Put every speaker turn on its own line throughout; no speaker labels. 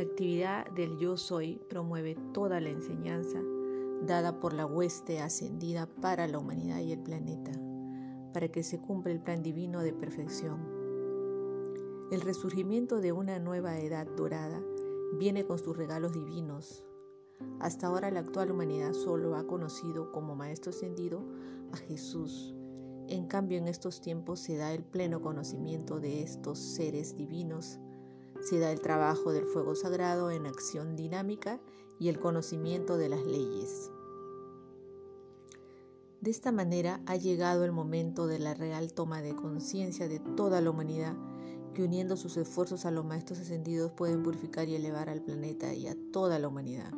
La actividad del yo soy promueve toda la enseñanza dada por la hueste ascendida para la humanidad y el planeta, para que se cumpla el plan divino de perfección. El resurgimiento de una nueva edad dorada viene con sus regalos divinos. Hasta ahora la actual humanidad solo ha conocido como Maestro ascendido a Jesús. En cambio, en estos tiempos se da el pleno conocimiento de estos seres divinos. Se da el trabajo del fuego sagrado en acción dinámica y el conocimiento de las leyes. De esta manera ha llegado el momento de la real toma de conciencia de toda la humanidad, que uniendo sus esfuerzos a los maestros ascendidos pueden purificar y elevar al planeta y a toda la humanidad.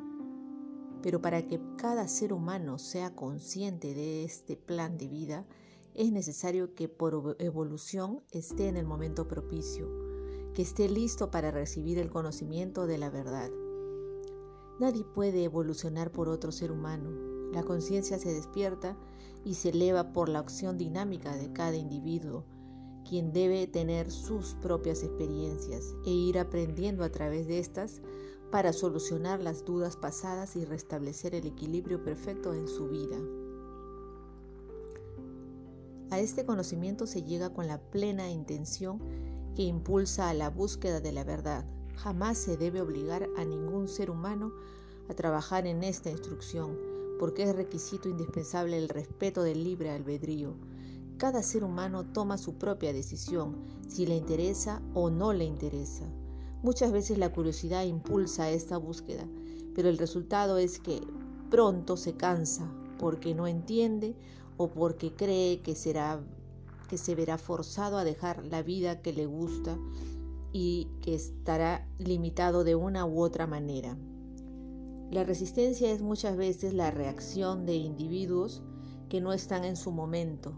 Pero para que cada ser humano sea consciente de este plan de vida, es necesario que por evolución esté en el momento propicio, que esté listo para recibir el conocimiento de la verdad. Nadie puede evolucionar por otro ser humano. La conciencia se despierta y se eleva por la acción dinámica de cada individuo, quien debe tener sus propias experiencias e ir aprendiendo a través de estas para solucionar las dudas pasadas y restablecer el equilibrio perfecto en su vida. A este conocimiento se llega con la plena intención que impulsa a la búsqueda de la verdad. Jamás se debe obligar a ningún ser humano a trabajar en esta instrucción, porque es requisito indispensable el respeto del libre albedrío. Cada ser humano toma su propia decisión, si le interesa o no le interesa. Muchas veces la curiosidad impulsa esta búsqueda, pero el resultado es que pronto se cansa porque no entiende o porque cree que será que se verá forzado a dejar la vida que le gusta y que estará limitado de una u otra manera. La resistencia es muchas veces la reacción de individuos que no están en su momento.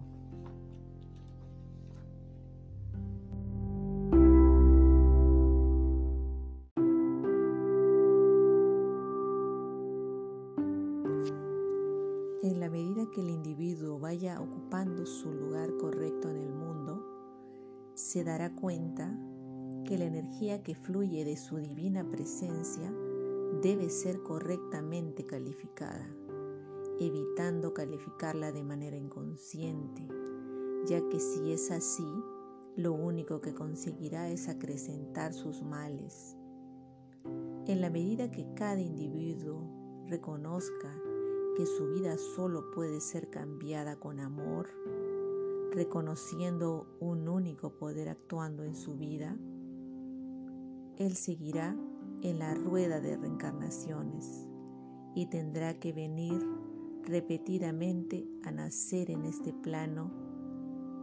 En la medida que el individuo vaya ocupando su lugar correcto en el mundo, se dará cuenta que la energía que fluye de su divina presencia debe ser correctamente calificada, evitando calificarla de manera inconsciente, ya que si es así, lo único que conseguirá es acrecentar sus males. En la medida que cada individuo reconozca que su vida solo puede ser cambiada con amor, reconociendo un único poder actuando en su vida, él seguirá en la rueda de reencarnaciones y tendrá que venir repetidamente a nacer en este plano,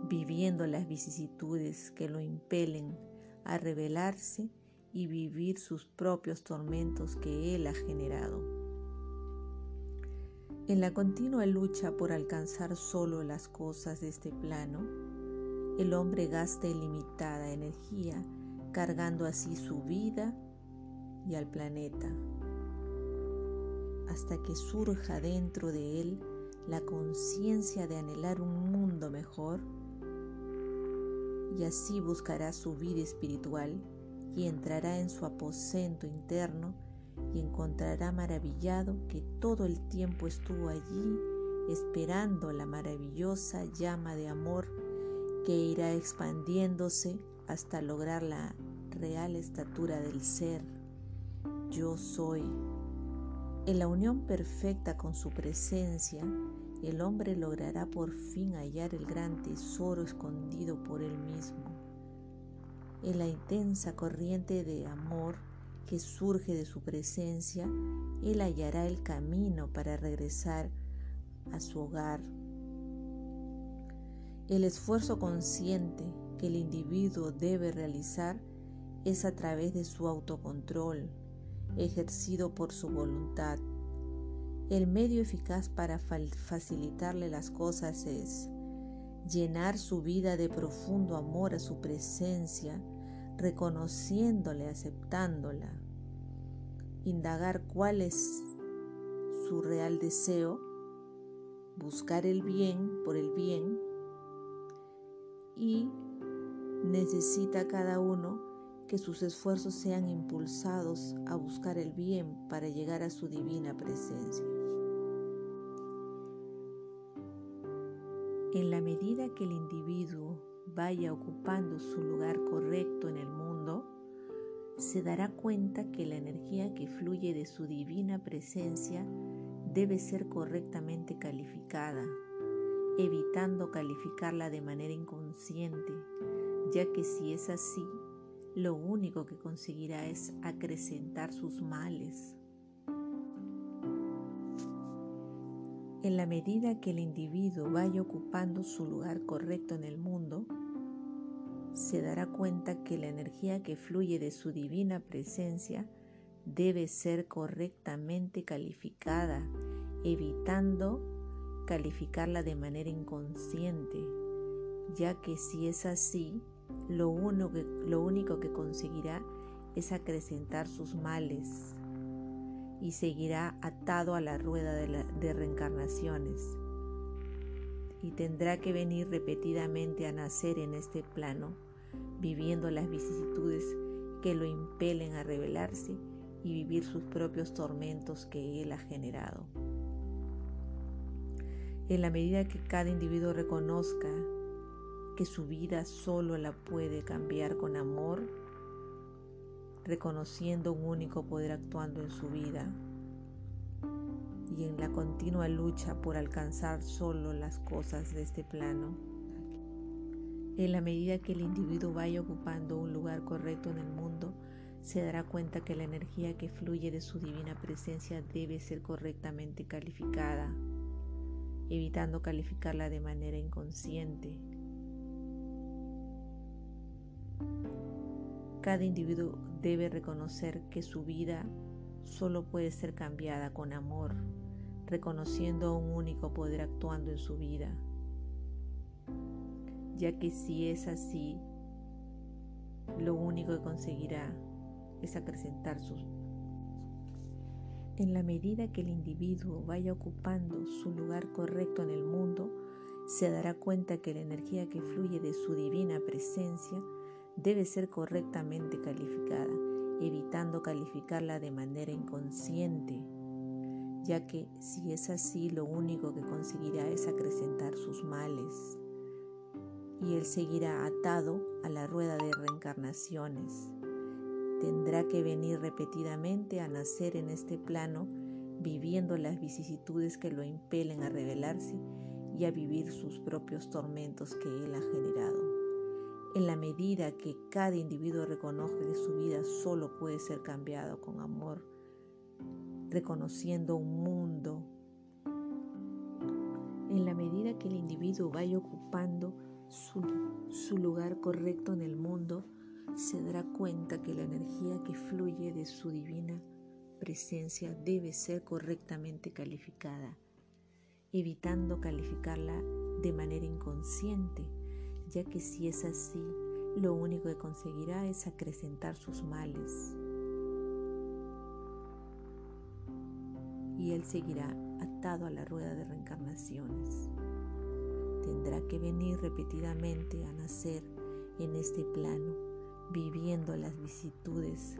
viviendo las vicisitudes que lo impelen a rebelarse y vivir sus propios tormentos que él ha generado. En la continua lucha por alcanzar solo las cosas de este plano, el hombre gasta ilimitada energía cargando así su vida y al planeta, hasta que surja dentro de él la conciencia de anhelar un mundo mejor y así buscará su vida espiritual y entrará en su aposento interno y encontrará maravillado que todo el tiempo estuvo allí esperando la maravillosa llama de amor que irá expandiéndose hasta lograr la real estatura del ser yo soy. En la unión perfecta con su presencia, el hombre logrará por fin hallar el gran tesoro escondido por él mismo. En la intensa corriente de amor que surge de su presencia, él hallará el camino para regresar a su hogar. El esfuerzo consciente que el individuo debe realizar es a través de su autocontrol, ejercido por su voluntad. El medio eficaz para facilitarle las cosas es llenar su vida de profundo amor a su presencia, reconociéndole, aceptándola, indagar cuál es su real deseo, buscar el bien por el bien y necesita cada uno que sus esfuerzos sean impulsados a buscar el bien para llegar a su divina presencia. En la medida que el individuo vaya ocupando su lugar correcto en el mundo, se dará cuenta que la energía que fluye de su divina presencia debe ser correctamente calificada, evitando calificarla de manera inconsciente, ya que si es así, lo único que conseguirá es acrecentar sus males. En la medida que el individuo vaya ocupando su lugar correcto en el mundo, se dará cuenta que la energía que fluye de su divina presencia debe ser correctamente calificada, evitando calificarla de manera inconsciente, ya que si es así, lo, único que conseguirá es acrecentar sus males y seguirá atado a la rueda de reencarnaciones y tendrá que venir repetidamente a nacer en este plano, viviendo las vicisitudes que lo impelen a rebelarse y vivir sus propios tormentos que él ha generado. En la medida que cada individuo reconozca que su vida solo la puede cambiar con amor, reconociendo un único poder actuando en su vida en la continua lucha por alcanzar solo las cosas de este plano. En la medida que el individuo vaya ocupando un lugar correcto en el mundo, se dará cuenta que la energía que fluye de su divina presencia debe ser correctamente calificada, evitando calificarla de manera inconsciente Cada individuo debe reconocer que su vida solo puede ser cambiada con amor, reconociendo un único poder actuando en su vida, ya que si es así, lo único que conseguirá es acrecentar sus... En la medida que el individuo vaya ocupando su lugar correcto en el mundo, se dará cuenta que la energía que fluye de su divina presencia debe ser correctamente calificada, evitando calificarla de manera inconsciente, ya que si es así lo único que conseguirá es acrecentar sus males y él seguirá atado a la rueda de reencarnaciones. Tendrá que venir repetidamente a nacer en este plano, viviendo las vicisitudes que lo impelen a rebelarse y a vivir sus propios tormentos que él ha generado. En la medida que cada individuo reconoce que su vida solo puede ser cambiado con amor, reconociendo un mundo, en la medida que el individuo vaya ocupando su, su lugar correcto en el mundo, se dará cuenta que la energía que fluye de su divina presencia debe ser correctamente calificada, evitando calificarla de manera inconsciente ya que si es así, lo único que conseguirá es acrecentar sus males. Y él seguirá atado a la rueda de reencarnaciones. Tendrá que venir repetidamente a nacer en este plano, viviendo las vicitudes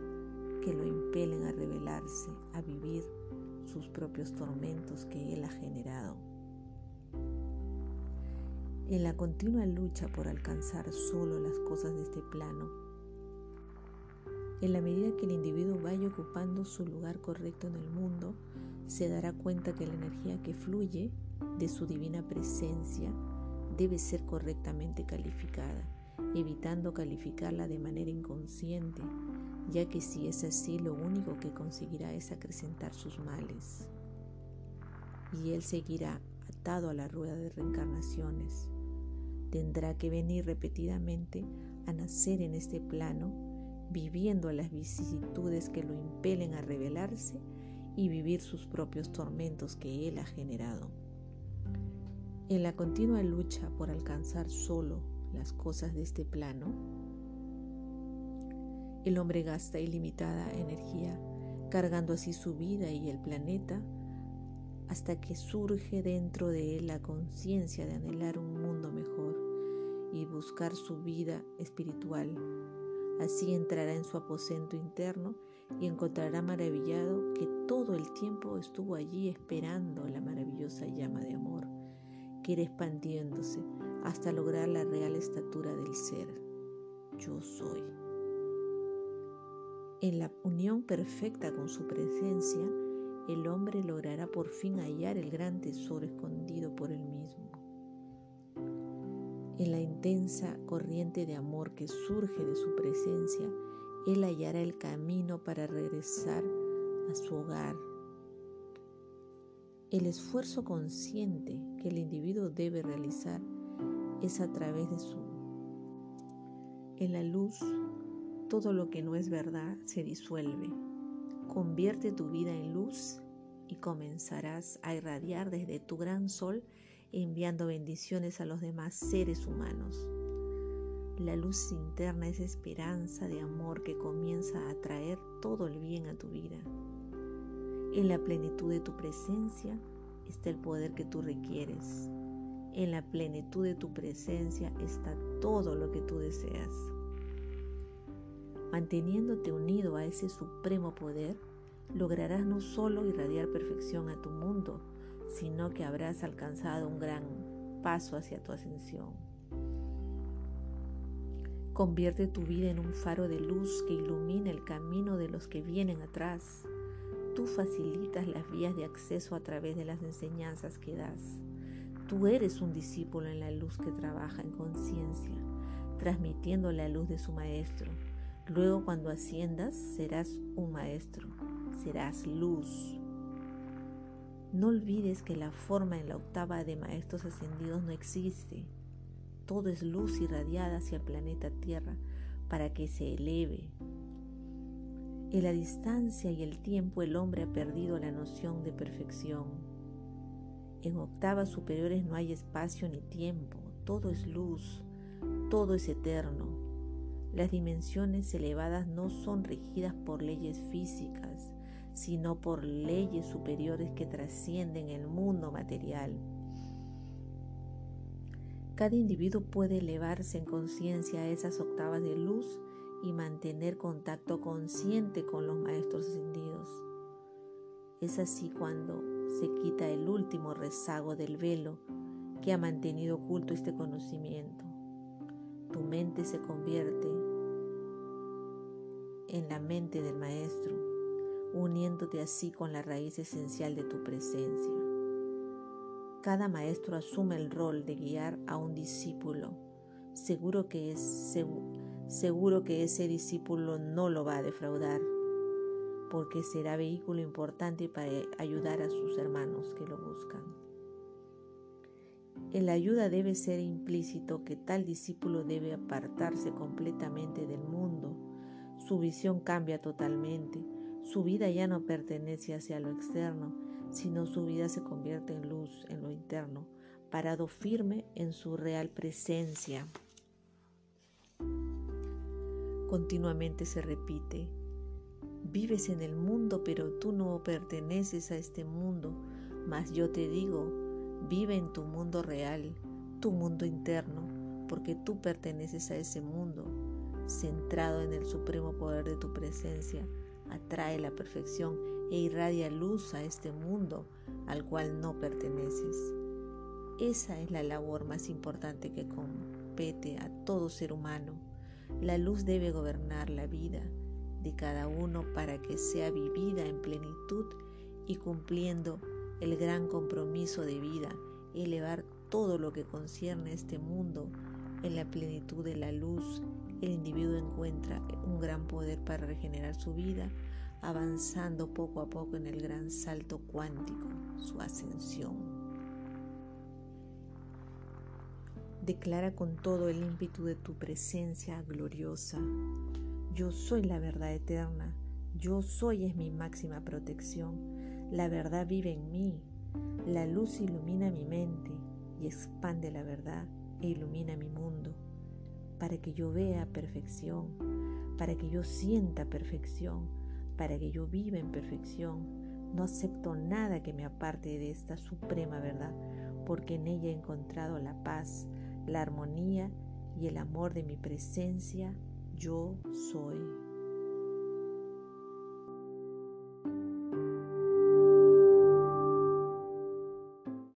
que lo impelen a rebelarse, a vivir sus propios tormentos que él ha generado en la continua lucha por alcanzar solo las cosas de este plano. En la medida que el individuo vaya ocupando su lugar correcto en el mundo, se dará cuenta que la energía que fluye de su divina presencia debe ser correctamente calificada, evitando calificarla de manera inconsciente, ya que si es así lo único que conseguirá es acrecentar sus males. Y él seguirá atado a la rueda de reencarnaciones, tendrá que venir repetidamente a nacer en este plano, viviendo las vicisitudes que lo impelen a rebelarse y vivir sus propios tormentos que él ha generado. En la continua lucha por alcanzar solo las cosas de este plano, el hombre gasta ilimitada energía, cargando así su vida y el planeta, hasta que surge dentro de él la conciencia de anhelar un mundo mejor y buscar su vida espiritual, Así entrará en su aposento interno y encontrará maravillado que todo el tiempo estuvo allí esperando la maravillosa llama de amor, que irá expandiéndose hasta lograr la real estatura del ser. Yo soy. En la unión perfecta con su presencia, el hombre logrará por fin hallar el gran tesoro escondido por él mismo. En la intensa corriente de amor que surge de su presencia, él hallará el camino para regresar a su hogar. El esfuerzo consciente que el individuo debe realizar es a través de su... En la luz, todo lo que no es verdad se disuelve. Convierte tu vida en luz y comenzarás a irradiar desde tu gran sol enviando bendiciones a los demás seres humanos. La luz interna es esperanza de amor que comienza a atraer todo el bien a tu vida. En la plenitud de tu presencia está el poder que tú requieres. En la plenitud de tu presencia está todo lo que tú deseas. Manteniéndote unido a ese supremo poder, lograrás no solo irradiar perfección a tu mundo, sino que habrás alcanzado un gran paso hacia tu ascensión. Convierte tu vida en un faro de luz que ilumina el camino de los que vienen atrás. Tú facilitas las vías de acceso a través de las enseñanzas que das. Tú eres un discípulo en la luz que trabaja en conciencia, transmitiendo la luz de su maestro. Luego cuando asciendas serás un maestro, serás luz. No olvides que la forma en la octava de maestros ascendidos no existe todo es luz irradiada hacia el planeta Tierra para que se eleve. En la distancia y el tiempo el hombre ha perdido la noción de perfección. En octavas superiores no hay espacio ni tiempo, todo es luz, todo es eterno. Las dimensiones elevadas no son regidas por leyes físicas, sino por leyes superiores que trascienden el mundo material. Cada individuo puede elevarse en conciencia a esas octavas de luz y mantener contacto consciente con los maestros ascendidos. Es así cuando se quita el último rezago del velo que ha mantenido oculto este conocimiento. Tu mente se convierte en la mente del Maestro, uniéndote así con la raíz esencial de tu presencia. Cada maestro asume el rol de guiar a un discípulo. Seguro que, es, seguro que ese discípulo no lo va a defraudar, porque será vehículo importante para ayudar a sus hermanos que lo buscan. En la ayuda debe ser implícito que tal discípulo debe apartarse completamente del mundo. Su visión cambia totalmente. Su vida ya no pertenece hacia lo externo, sino su vida se convierte en luz en lo interno, parado firme en su real presencia. Continuamente se repite, vives en el mundo, pero tú no perteneces a este mundo, mas yo te digo, vive en tu mundo real, tu mundo interno, porque tú perteneces a ese mundo, centrado en el supremo poder de tu presencia, atrae la perfección e irradia luz a este mundo al cual no perteneces. Esa es la labor más importante que compete a todo ser humano. La luz debe gobernar la vida de cada uno para que sea vivida en plenitud y cumpliendo el gran compromiso de vida, elevar todo lo que concierne a este mundo en la plenitud de la luz, el individuo encuentra un gran poder para regenerar su vida avanzando poco a poco en el gran salto cuántico, su ascensión. Declara con todo el ímpetu de tu presencia gloriosa, yo soy la verdad eterna, yo soy es mi máxima protección, la verdad vive en mí, la luz ilumina mi mente y expande la verdad e ilumina mi mundo, para que yo vea perfección, para que yo sienta perfección, para que yo viva en perfección. No acepto nada que me aparte de esta suprema verdad, porque en ella he encontrado la paz, la armonía y el amor de mi presencia yo soy.